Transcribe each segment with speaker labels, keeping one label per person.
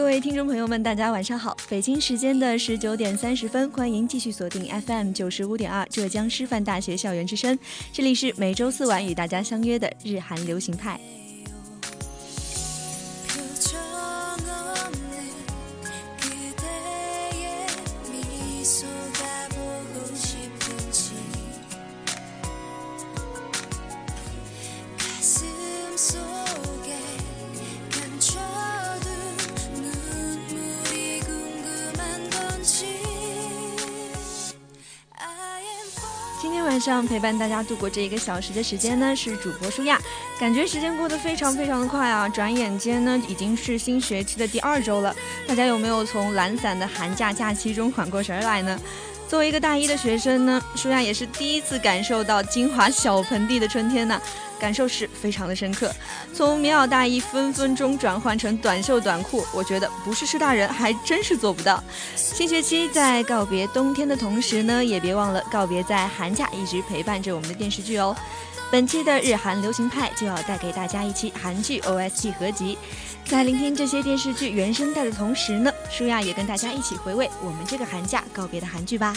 Speaker 1: 各位听众朋友们，大家晚上好！北京时间的十九点三十分，欢迎继续锁定 FM 九十五点二浙江师范大学校园之声，这里是每周四晚与大家相约的日韩流行派。晚上陪伴大家度过这一个小时的时间呢，是主播舒亚。感觉时间过得非常非常的快啊，转眼间呢已经是新学期的第二周了。大家有没有从懒散的寒假假期中缓过神来呢？作为一个大一的学生呢，舒亚也是第一次感受到金华小盆地的春天呢。感受是非常的深刻，从棉袄大衣分分钟转换成短袖短裤，我觉得不是师大人还真是做不到。新学期在告别冬天的同时呢，也别忘了告别在寒假一直陪伴着我们的电视剧哦。本期的日韩流行派就要带给大家一期韩剧 OST 合集，在聆听这些电视剧原声带的同时呢，舒亚也跟大家一起回味我们这个寒假告别的韩剧吧。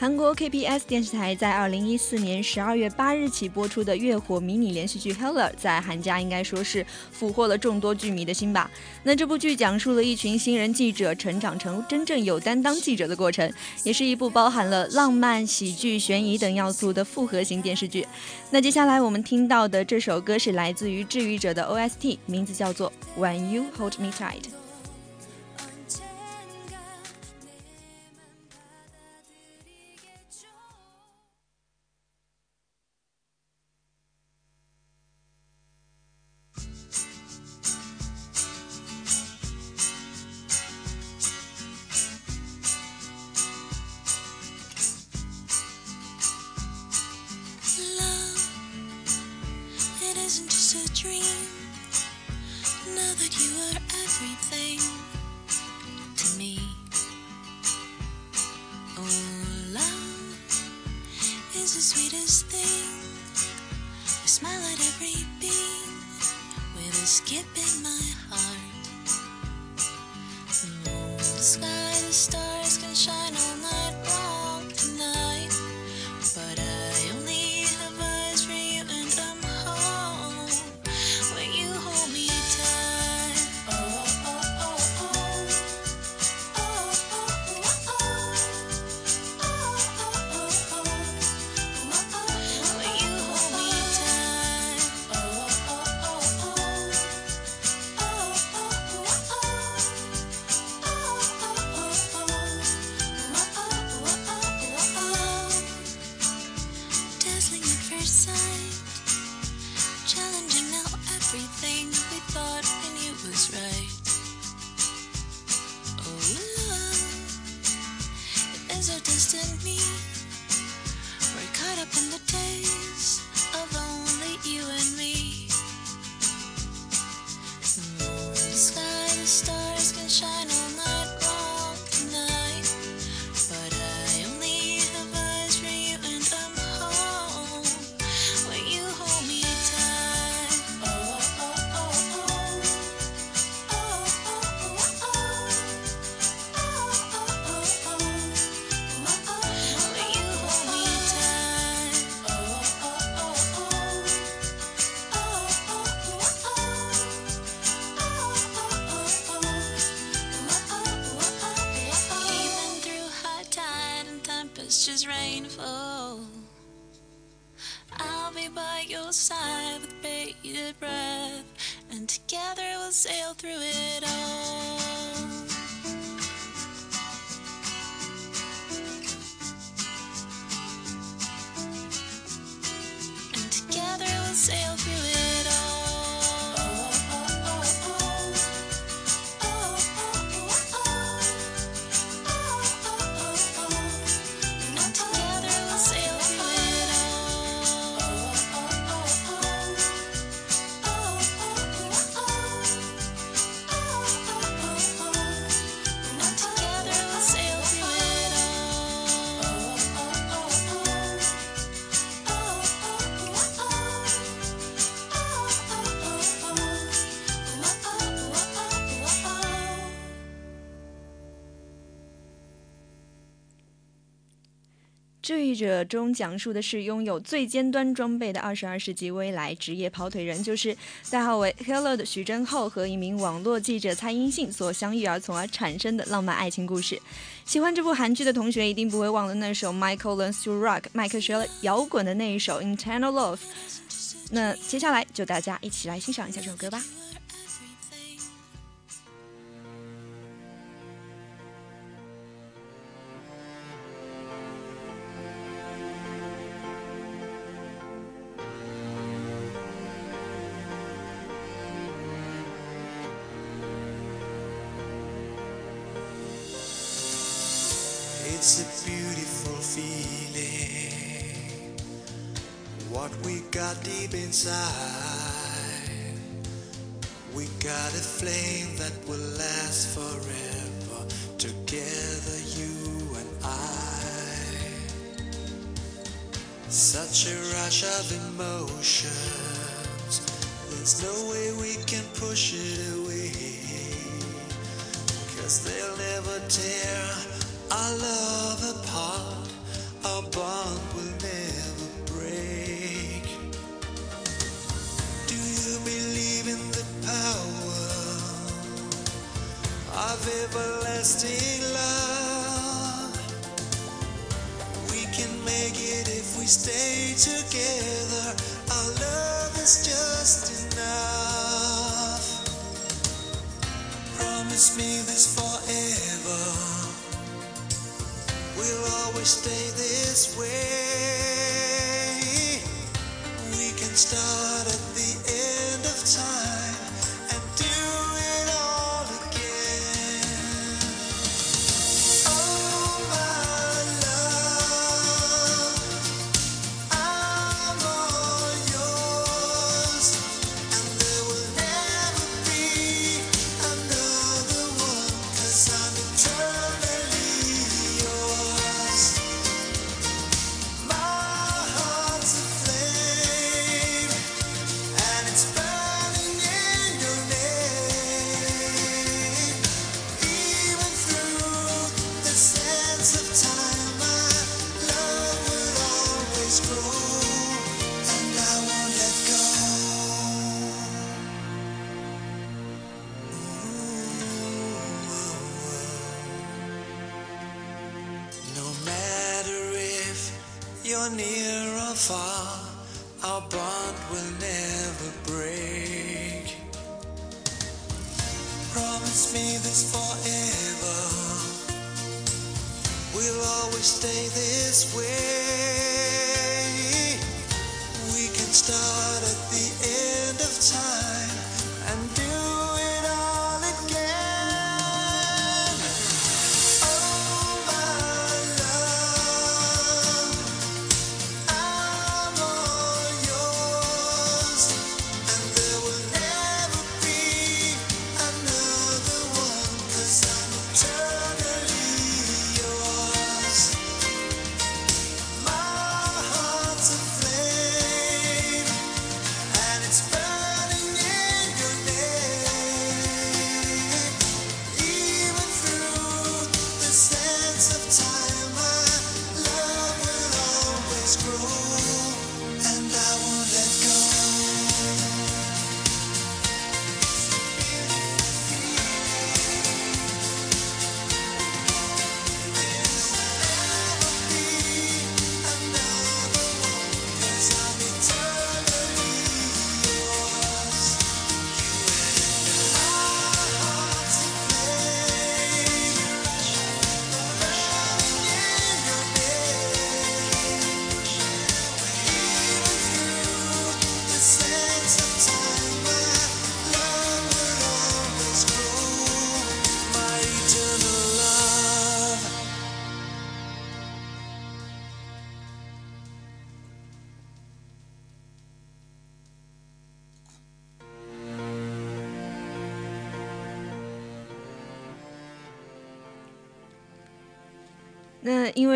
Speaker 1: 韩国 KBS 电视台在二零一四年十二月八日起播出的月火迷你连续剧《Heller》在韩家应该说是俘获了众多剧迷的心吧。那这部剧讲述了一群新人记者成长成真正有担当记者的过程，也是一部包含了浪漫、喜剧、悬疑等要素的复合型电视剧。那接下来我们听到的这首歌是来自于治愈者的 OST，名字叫做《When You Hold Me Tight》。
Speaker 2: skip breath, and together we'll sail through it all.
Speaker 1: 记者中讲述的是拥有最尖端装备的二十二世纪未来职业跑腿人，就是代号为 Hello 的徐峥厚和一名网络记者蔡英信所相遇而从而产生的浪漫爱情故事。喜欢这部韩剧的同学一定不会忘了那首 Michael Learns to Rock 麦克学了摇滚的那一首 Internal Love。那接下来就大家一起来欣赏一下这首歌吧。
Speaker 3: It's a beautiful feeling. What we got deep inside. We got a flame that will last forever. Together, you and I. Such a rush of emotions. There's no way we can push it away. Cause they'll never tear our love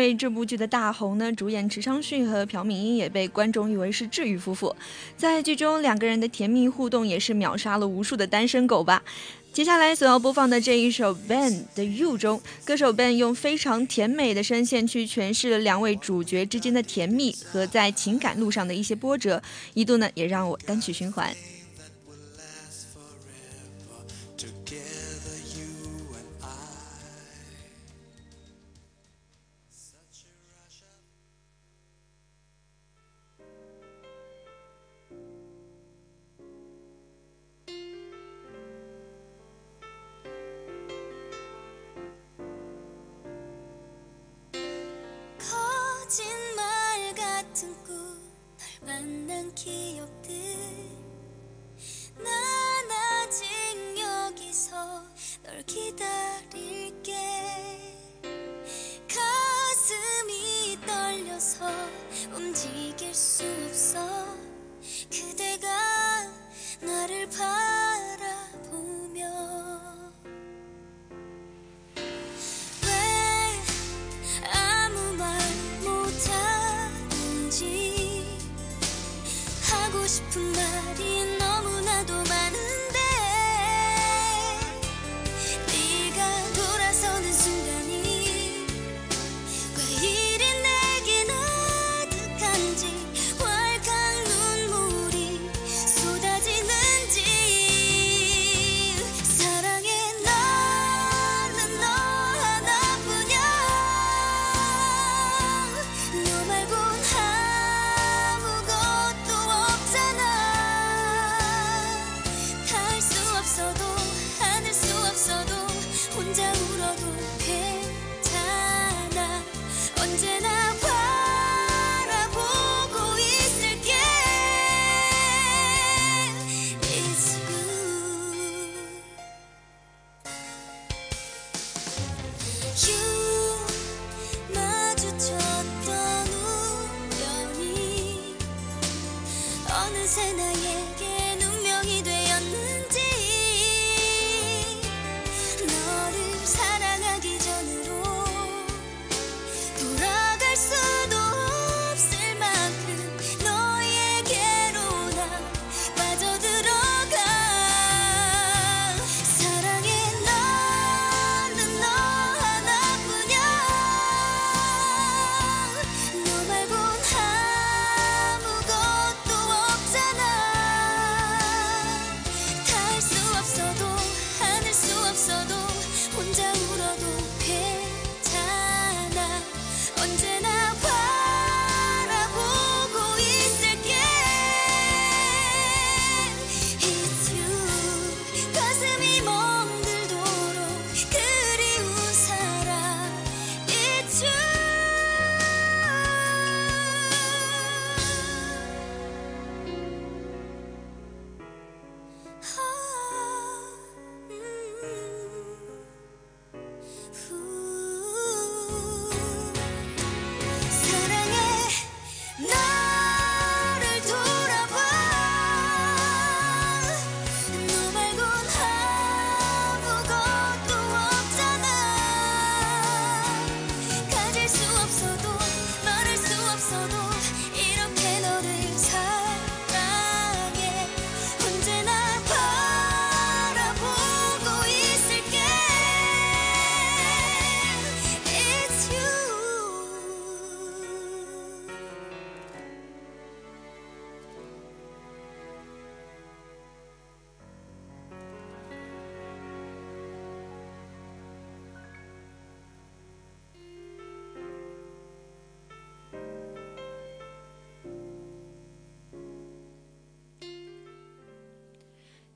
Speaker 2: 为这部剧的大红呢，主演池昌旭和朴敏英也被观众誉为是治愈夫妇，在剧中两个人的甜蜜互动也是秒杀了无数的单身狗吧。接下来所要播放的这一首《Ben 的 You》中，歌手 Ben 用非常甜美的声线去诠释了两位主角之间的甜蜜和在情感路上的一些波折，一度呢也让我单曲循环。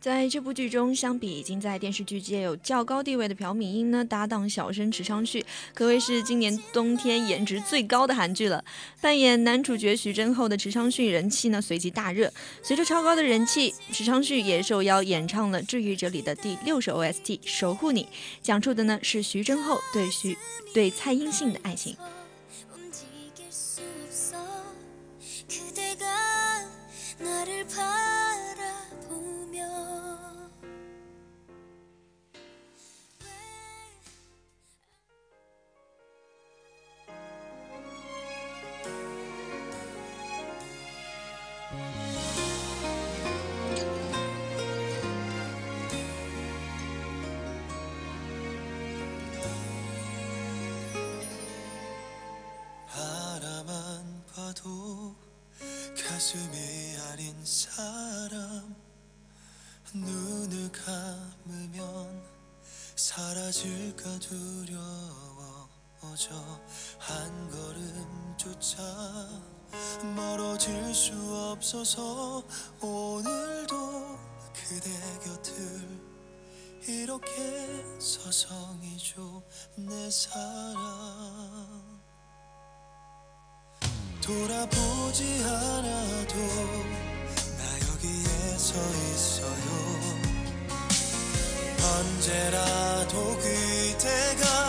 Speaker 2: 在这部剧中，相比已经在电视剧界有较高地位的朴敏英呢，搭档小生池昌旭，可谓是今年冬天颜值最高的韩剧了。扮演男主角徐峥后的池昌旭人气呢随即大热，随着超高的人气，池昌旭也受邀演唱了《治愈者》里的第六首 OST《守护你》，讲述的呢是徐峥后对徐对蔡英信的爱情。
Speaker 3: 가슴이 아린 사람. 눈을 감으면 사라질까 두려워져. 한 걸음조차 멀어질 수 없어서 오늘도 그대 곁을 이렇게 서성이죠. 내 사랑 돌아보지 않아도 나 여기에 서 있어요. 언제라도 그대가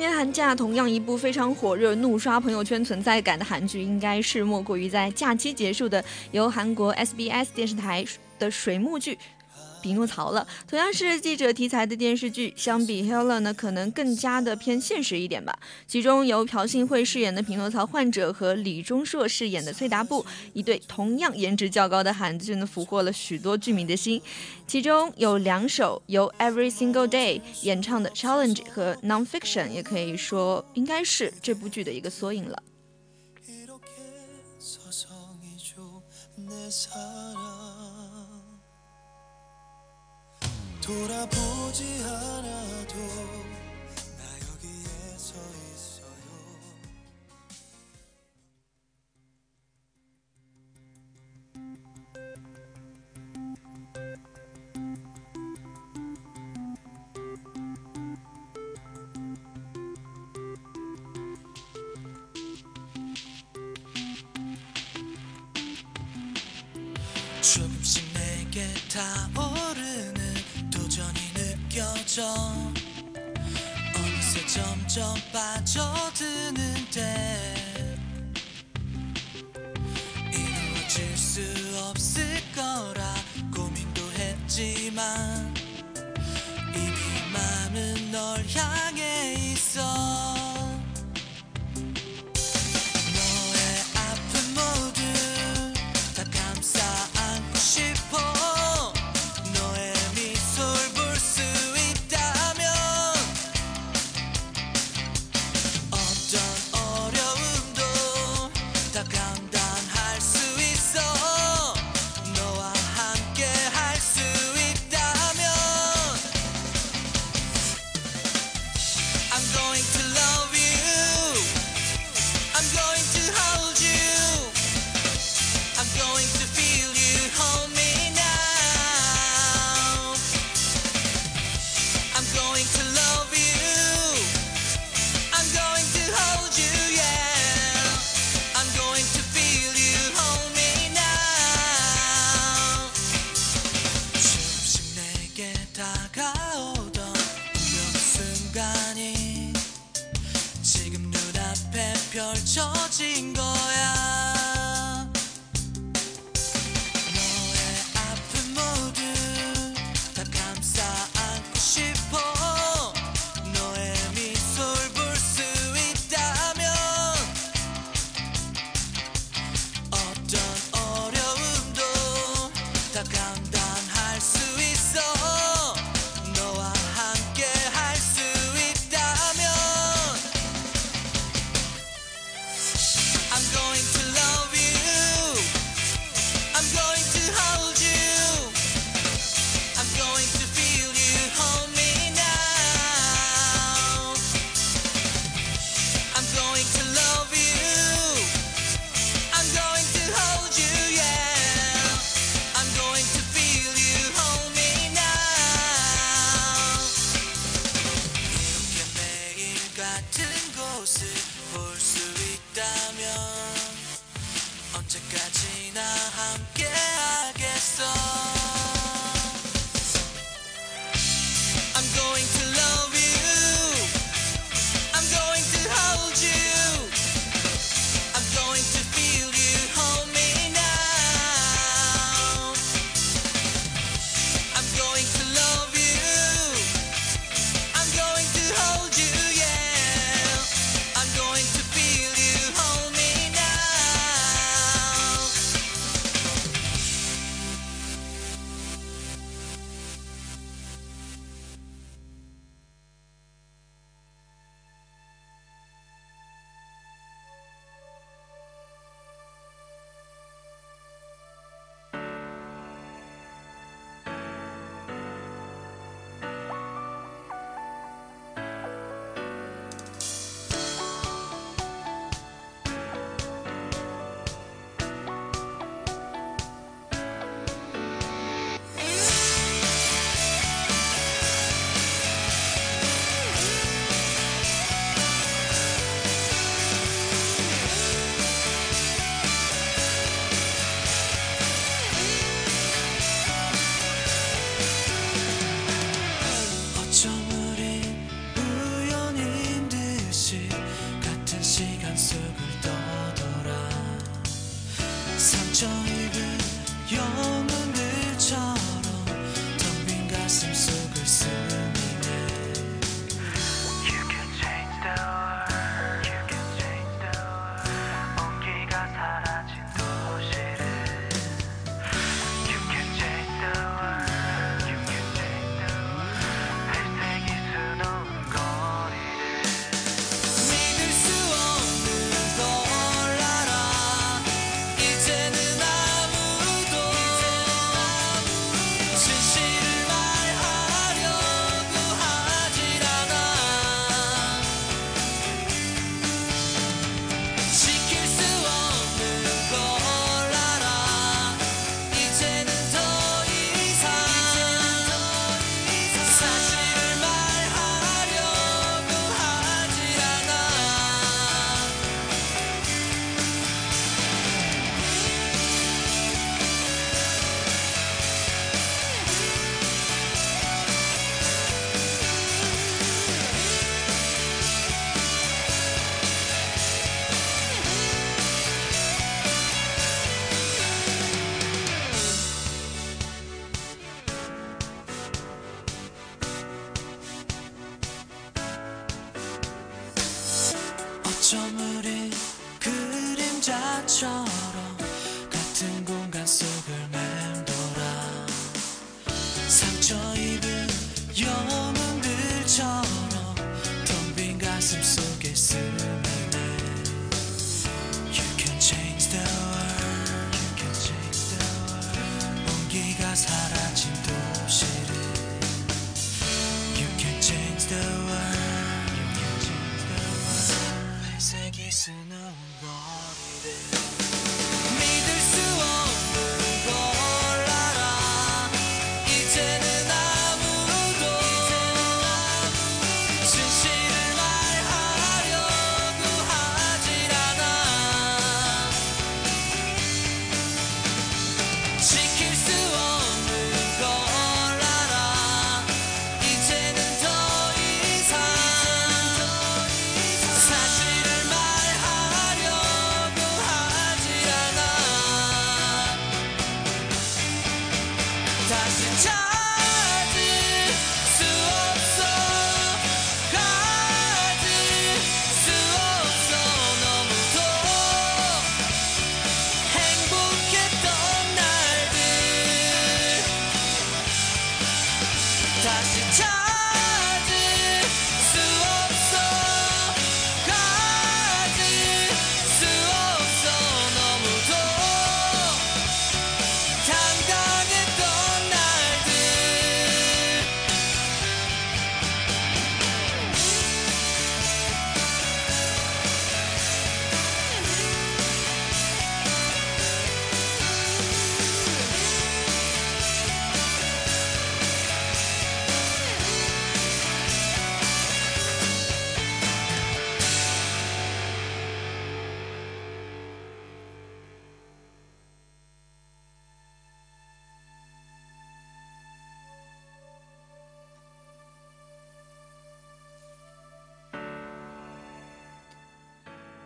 Speaker 1: 今年寒假同样一部非常火热、怒刷朋友圈存在感的韩剧，应该是莫过于在假期结束的由韩国 SBS 电视台的水幕剧。匹诺曹了，同样是记者题材的电视剧，相比 Hella 呢，可能更加的偏现实一点吧。其中由朴信惠饰演的匹诺曹患者和李钟硕饰演的崔达布，一对同样颜值较高的韩剧呢，俘获了许多剧迷的心。其中有两首由 Every Single Day 演唱的 Challenge 和 Nonfiction，也可以说应该是这部剧的一个缩影了。
Speaker 3: 돌아보지 않아도 나 여기에 서 있어요. 조금씩 내게 다오르 느껴져. 어느새 점점 빠져드는데. Instagram. Show me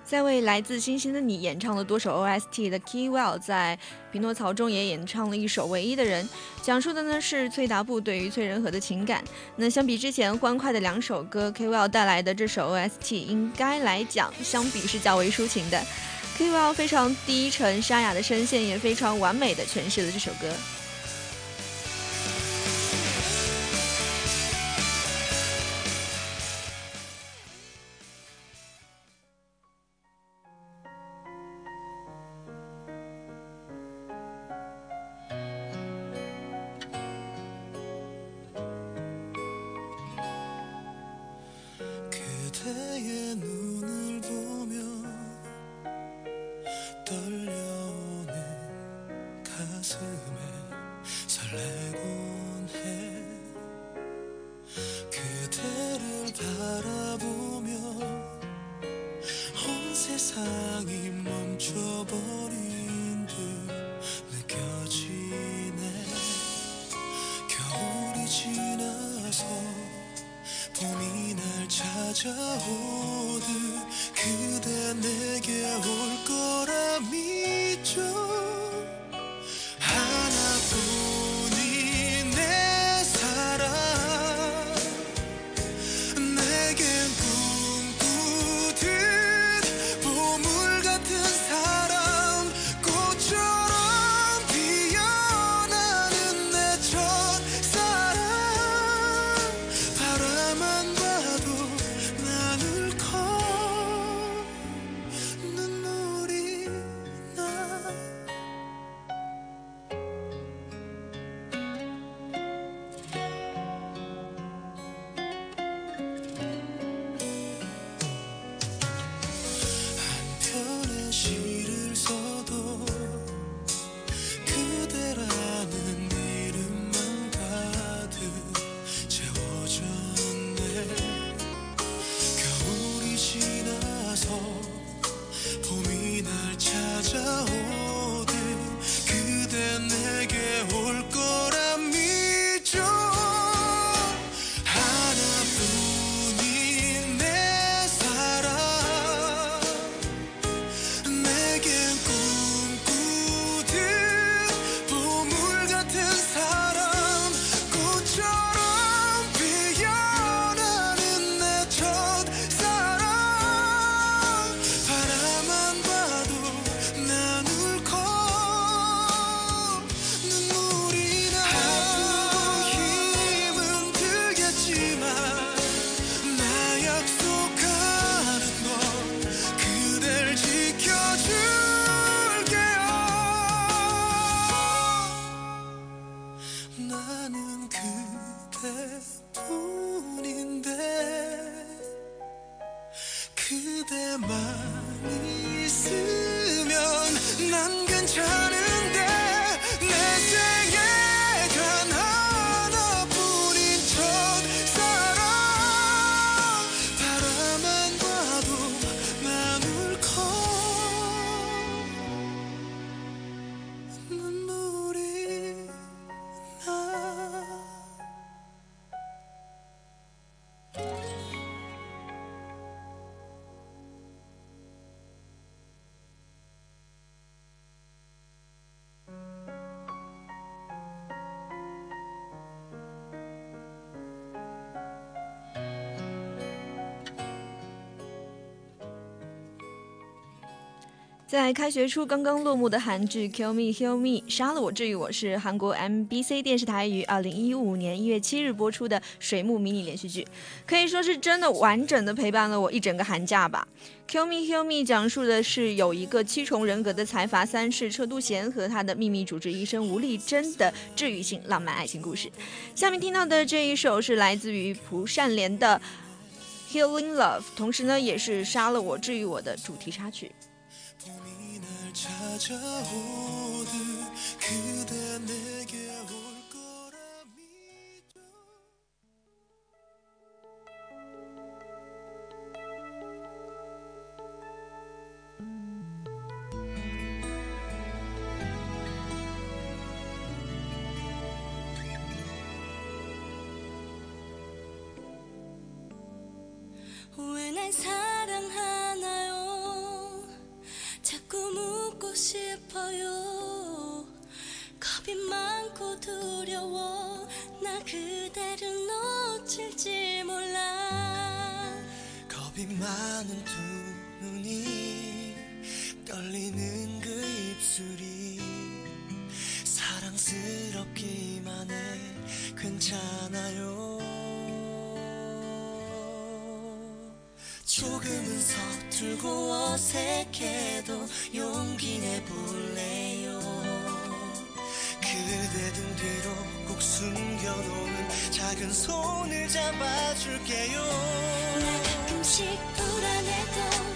Speaker 3: 在为来自星星的你演唱了多首 ost 的 keywell 在匹诺曹中也演唱了一首唯一的人。讲述的呢是崔达布对于崔仁和的情感。那相比之前欢快的两首歌 keywell 带来的这首 ost 应该来讲相比是较为抒情的。Keywell 非常低沉沙哑的声线也非常完美的诠释了这首歌。
Speaker 4: 그대뿐인데 그대만 있으면 난 괜찮아.
Speaker 1: 在开学初刚刚落幕的韩剧《Kill Me Heal Me》杀了我治愈我是韩国 MBC 电视台于二零一五年一月七日播出的水木迷你连续剧，可以说是真的完整的陪伴了我一整个寒假吧。《Kill Me Heal Me》讲述的是有一个七重人格的财阀三世车都贤和他的秘密主治医生吴丽珍的治愈性浪漫爱情故事。下面听到的这一首是来自于蒲善莲的《Healing Love》，同时呢也是杀了我治愈我的主题插曲。
Speaker 3: 찾아오듯 그대 내게 올 거라 믿어
Speaker 2: 자꾸 묻고 싶어요. 겁이 많고 두려워. 나 그대를 놓칠지 몰라.
Speaker 3: 겁이 많은 두 눈이 떨리는 그 입술이 사랑스럽기만 해 괜찮아요 조금은 서툴고 어색해도 용기 내볼래요. 그대 등 뒤로 꼭 숨겨놓은 작은 손을 잡아줄게요.
Speaker 2: 나 가끔씩 불안해도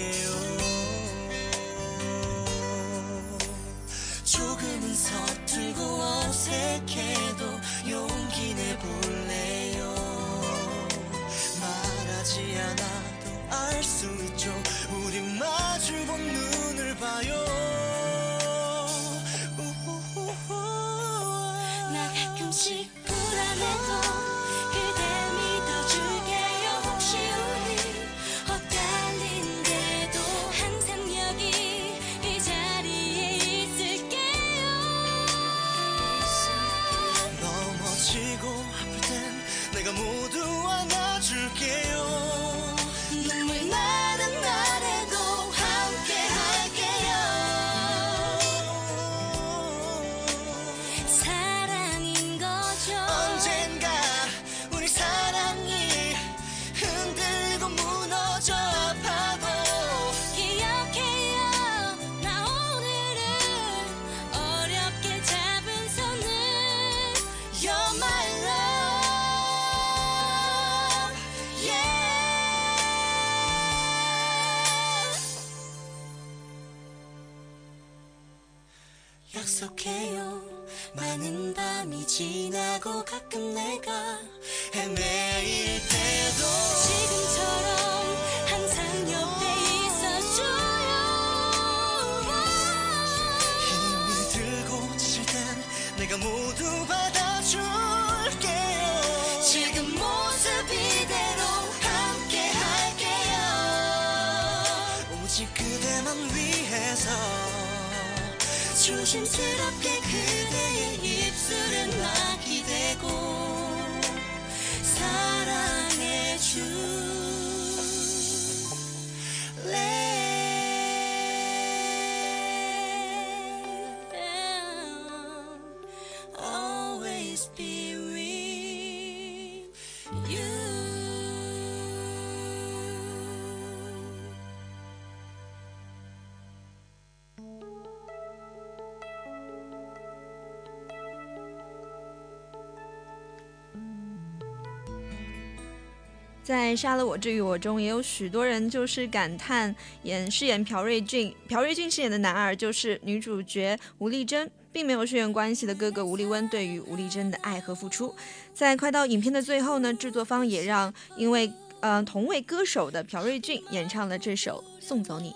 Speaker 3: 지켜줄게요. 조금은 서툴고 어색해도 용기 내볼래요? 말하지 않아도 알 수 있죠. 우리 마주본 눈을 봐요
Speaker 1: 在杀了我至于我中也有许多人就是感叹演饰演朴瑞俊。朴瑞俊饰演的男二就是女主角吴丽珍并没有血缘关系的哥哥吴丽温对于吴丽珍的爱和付出。在快到影片的最后呢制作方也让因为嗯同为歌手的朴瑞俊演唱了这首送走你。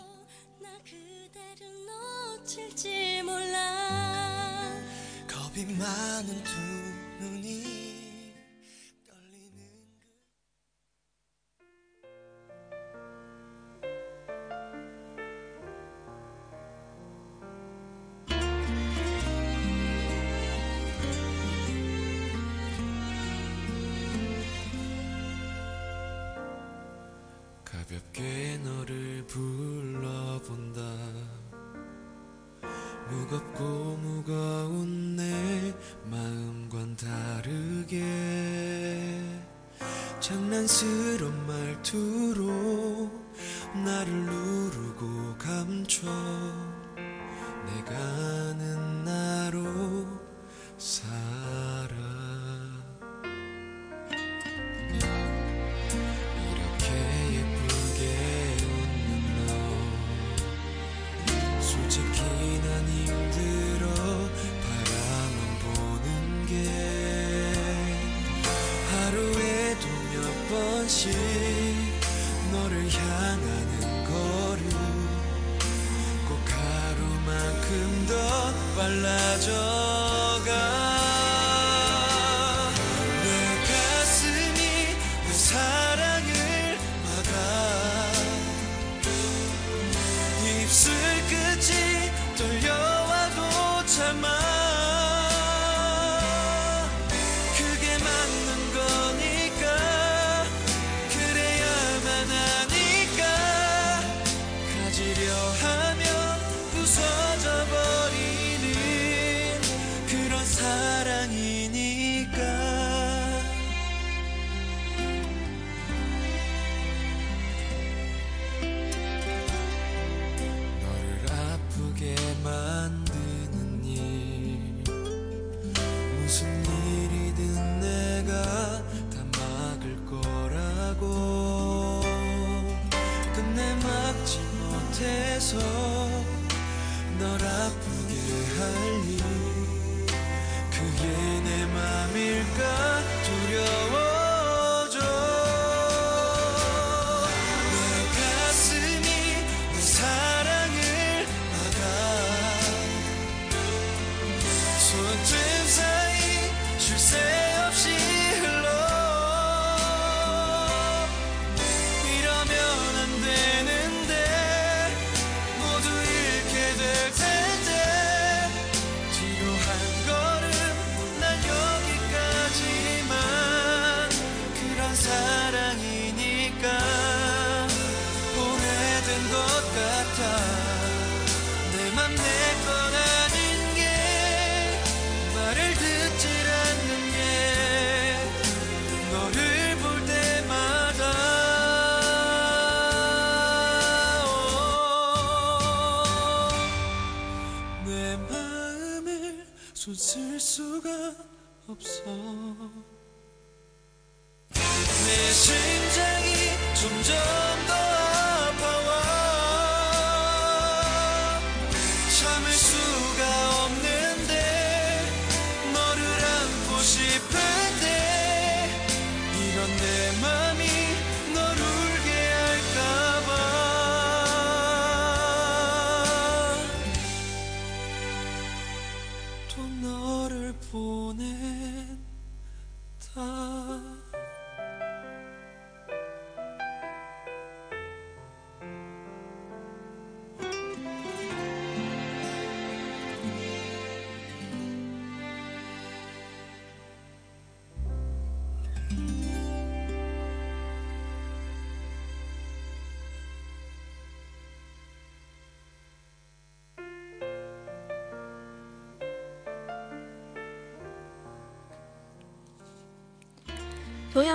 Speaker 3: 起 수가 없어.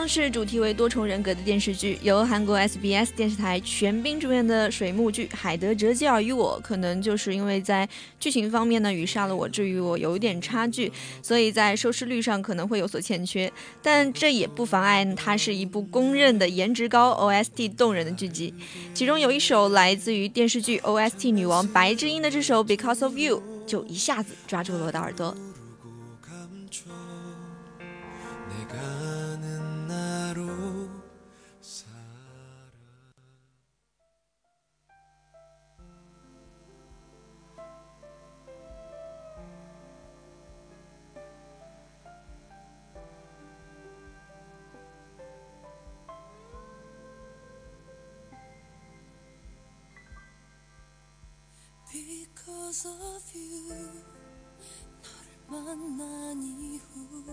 Speaker 1: 是主题为多重人格的电视剧，由韩国 SBS 电视台全冰主演的水木剧《海德哲基尔与我》，可能就是因为在剧情方面呢与《杀了我治愈我》有一点差距，所以在收视率上可能会有所欠缺。但这也不妨碍它是一部公认的颜值高、OST 动人的剧集。其中有一首来自于电视剧 OST 女王白智英的这首《Because of You》，就一下子抓住了我的耳朵。
Speaker 2: Of you. 너를 만난 이후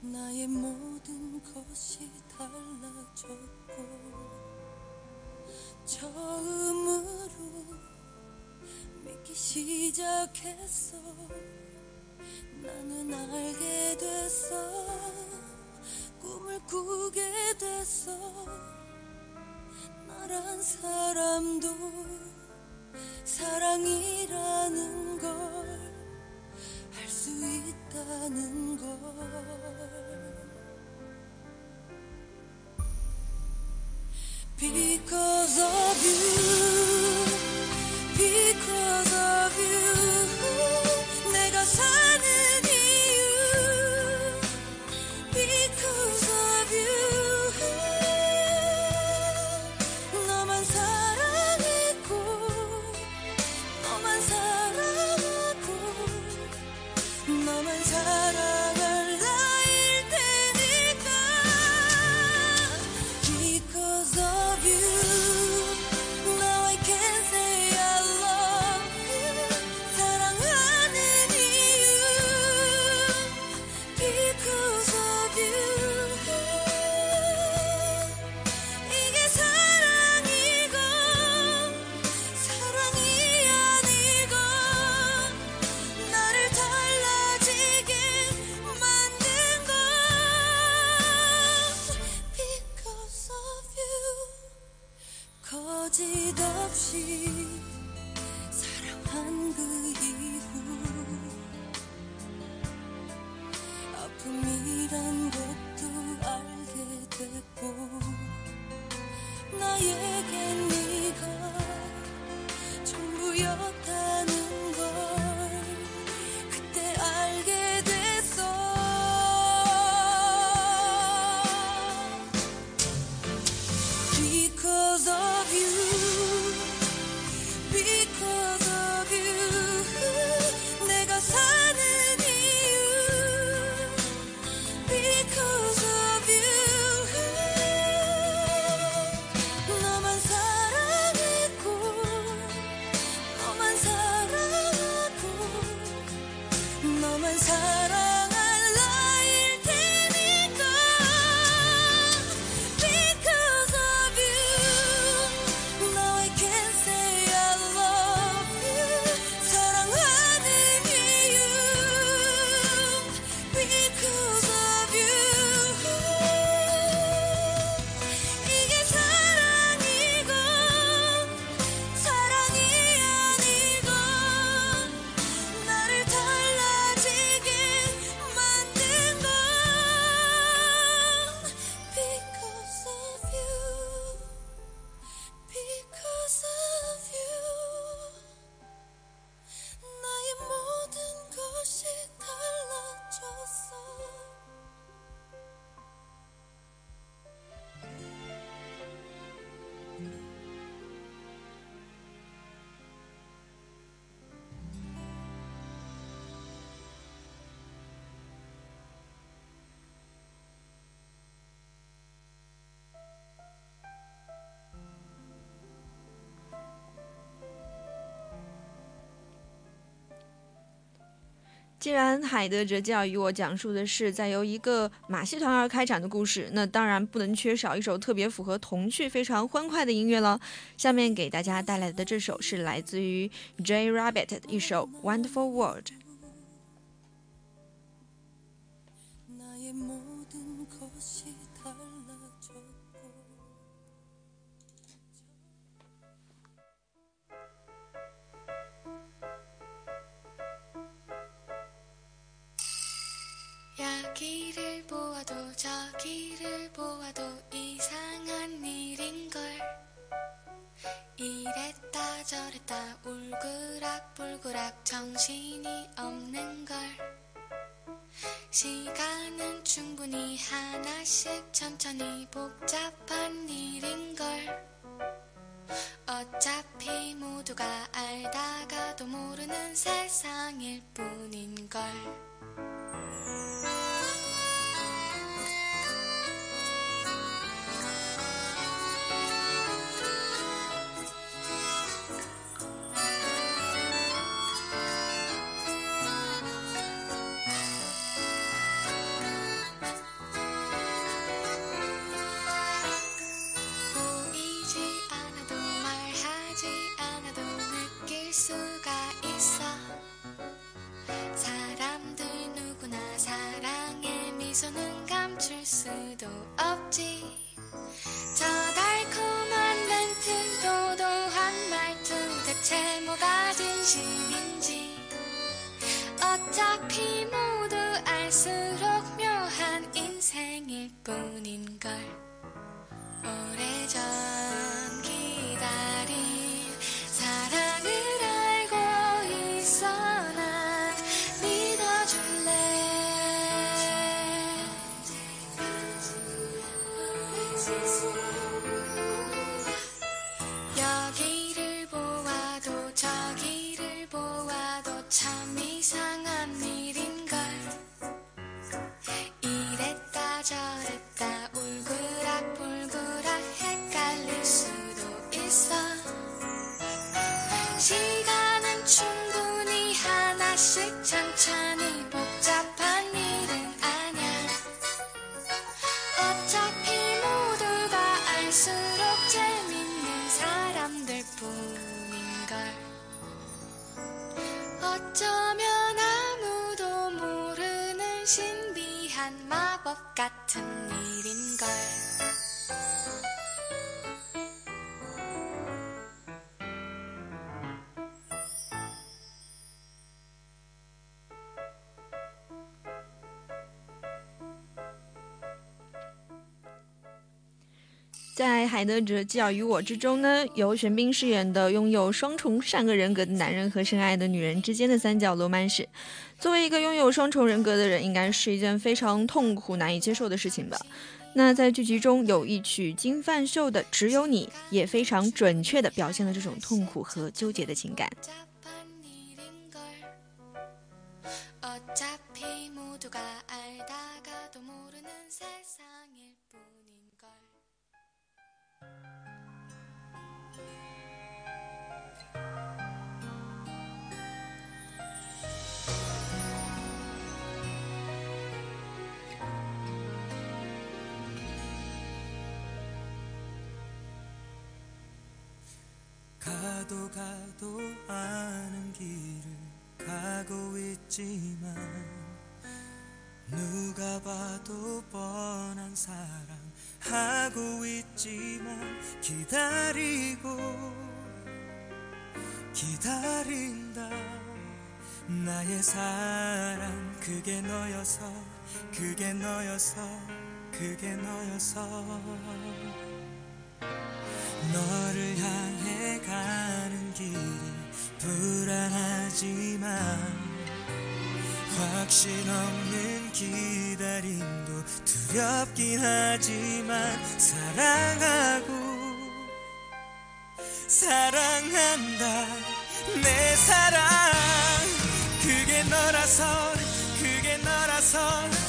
Speaker 2: 나의 모든 것이 달라졌고 처음으로 믿기 시작했어. 나는 알게 됐어. 꿈을 꾸게 됐어. 나란 사람도 사랑이라는 걸알수 있다는 걸 Because of you Because of you
Speaker 1: 既然海德哲教育我讲述的是在由一个马戏团而开展的故事，那当然不能缺少一首特别符合童趣、非常欢快的音乐了。下面给大家带来的这首是来自于 J Rabbit 的一首《Wonderful World》。
Speaker 5: 여기를 보아도 저기를 보아도 이상한 일인걸. 이랬다 저랬다 울그락불그락 정신이 없는걸. 시간은 충분히 하나씩 천천히 복잡한 일인걸. 어차피 모두가 알다가도 모르는 세상일 뿐인걸 뿐인걸
Speaker 1: 在《海德哲基尔与我》之中呢，由玄彬饰演的拥有双重善恶人格的男人和深爱的女人之间的三角罗曼史。作为一个拥有双重人格的人，应该是一件非常痛苦、难以接受的事情吧。那在剧集中有一曲金范秀的《只有你》，也非常准确地表现了这种痛苦和纠结的情感。
Speaker 5: 가도
Speaker 3: 가도 아는 길을 가고 있지만 누가 봐도 뻔한 사랑 하고 있지만 기다리고 기다린다. 나의 사랑 그게 너여서 그게 너여서 그게 너여서 너를 향해 가는 길이 불안하지만 확신 없는 기다림도 두렵긴 하지만 사랑하고 사랑한다 내 사랑. 그게 너라서 그게 너라서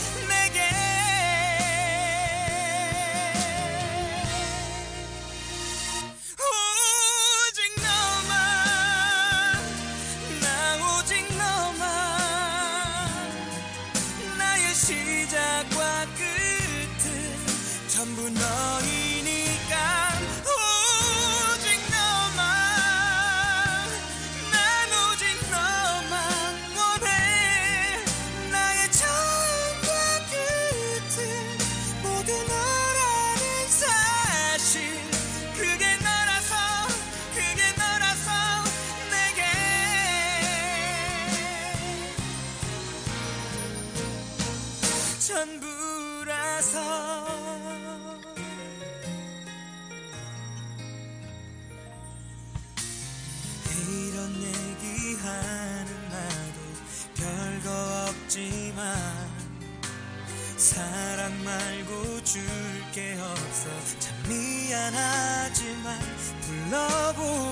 Speaker 3: 게 없어. 참 미안하지만 불러보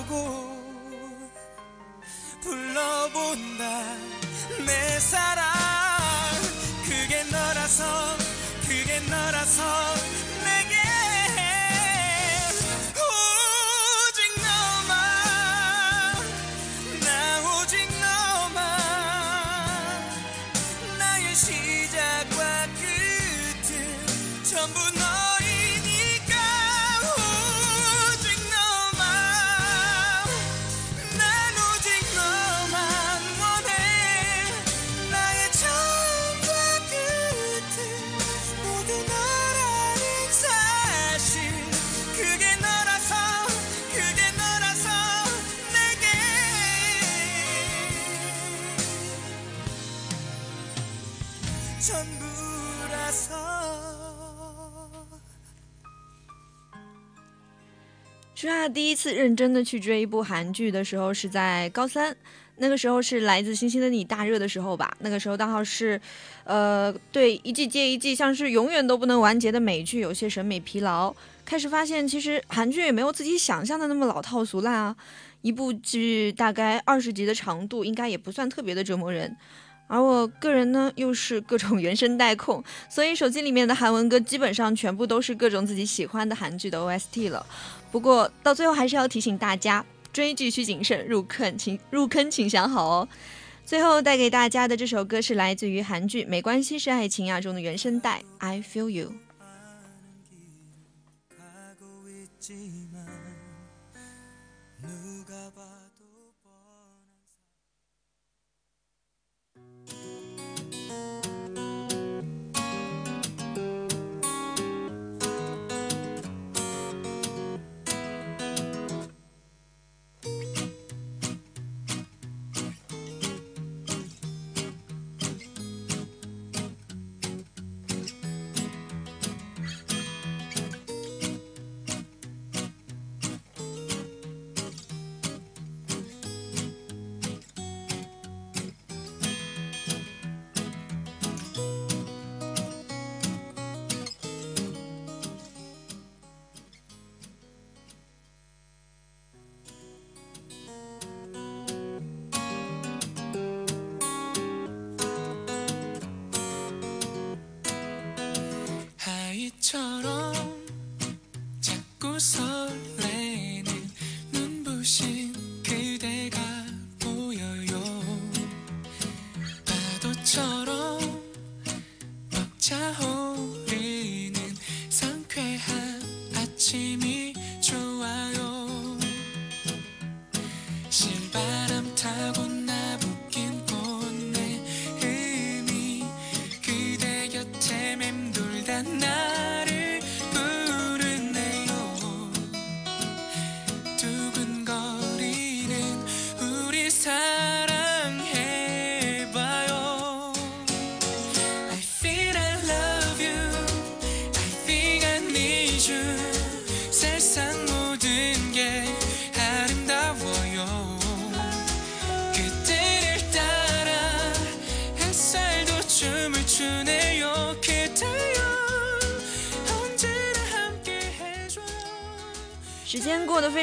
Speaker 1: 第一次认真的去追一部韩剧的时候是在高三，那个时候是《来自星星的你》大热的时候吧。那个时候刚好是，呃，对一季接一季像是永远都不能完结的美剧有些审美疲劳，开始发现其实韩剧也没有自己想象的那么老套俗烂啊。一部剧大概二十集的长度，应该也不算特别的折磨人。而我个人呢，又是各种 原声带控，所以手机里面的韩文歌基本上全部都是各种自己喜欢的韩剧的 OST 了。不过到最后还是要提醒大家，追剧需谨慎，入坑请入坑请想好哦。最后带给大家的这首歌是来自于韩剧《没关系是爱情呀》中的原声带《I Feel You》。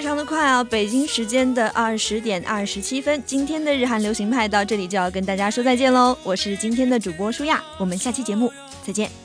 Speaker 1: 非常的快啊！北京时间的二十点二十七分，今天的日韩流行派到这里就要跟大家说再见喽。我是今天的主播舒亚，我们下期节目再见。